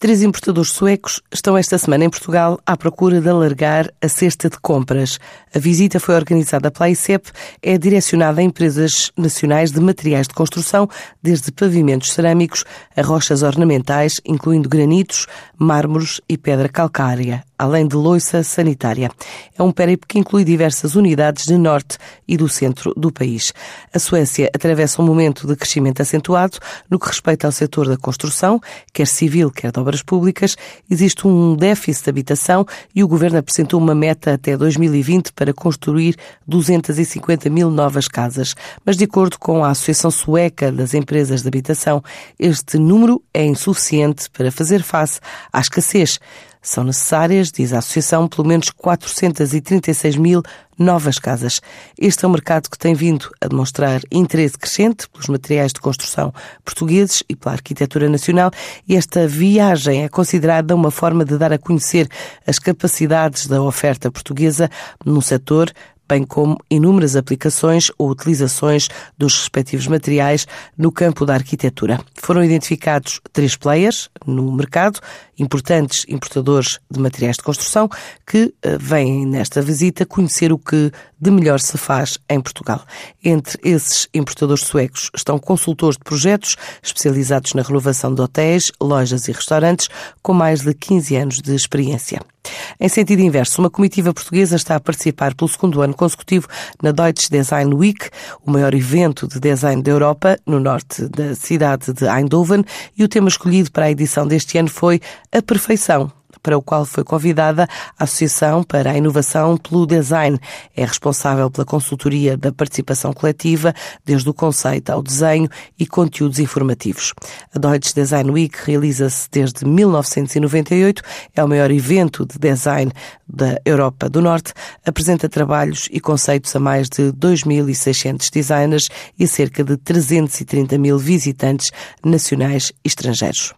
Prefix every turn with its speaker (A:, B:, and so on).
A: Três importadores suecos estão esta semana em Portugal à procura de alargar a cesta de compras. A visita foi organizada pela ICEP, é direcionada a empresas nacionais de materiais de construção, desde pavimentos cerâmicos a rochas ornamentais, incluindo granitos, mármores e pedra calcária além de loiça sanitária. É um périple que inclui diversas unidades de norte e do centro do país. A Suécia atravessa um momento de crescimento acentuado no que respeita ao setor da construção, quer civil, quer de obras públicas. Existe um déficit de habitação e o governo apresentou uma meta até 2020 para construir 250 mil novas casas. Mas, de acordo com a Associação Sueca das Empresas de Habitação, este número é insuficiente para fazer face à escassez. São necessárias, diz a Associação, pelo menos 436 mil novas casas. Este é um mercado que tem vindo a demonstrar interesse crescente pelos materiais de construção portugueses e pela arquitetura nacional e esta viagem é considerada uma forma de dar a conhecer as capacidades da oferta portuguesa no setor bem como inúmeras aplicações ou utilizações dos respectivos materiais no campo da arquitetura. Foram identificados três players no mercado, importantes importadores de materiais de construção, que eh, vêm nesta visita conhecer o que de melhor se faz em Portugal. Entre esses importadores suecos estão consultores de projetos especializados na renovação de hotéis, lojas e restaurantes, com mais de 15 anos de experiência. Em sentido inverso, uma comitiva portuguesa está a participar pelo segundo ano consecutivo na Deutsche Design Week, o maior evento de design da Europa, no norte da cidade de Eindhoven, e o tema escolhido para a edição deste ano foi a perfeição para o qual foi convidada a Associação para a Inovação pelo Design. É responsável pela consultoria da participação coletiva, desde o conceito ao desenho e conteúdos informativos. A Deutsche Design Week realiza-se desde 1998, é o maior evento de design da Europa do Norte, apresenta trabalhos e conceitos a mais de 2.600 designers e cerca de 330 mil visitantes nacionais e estrangeiros.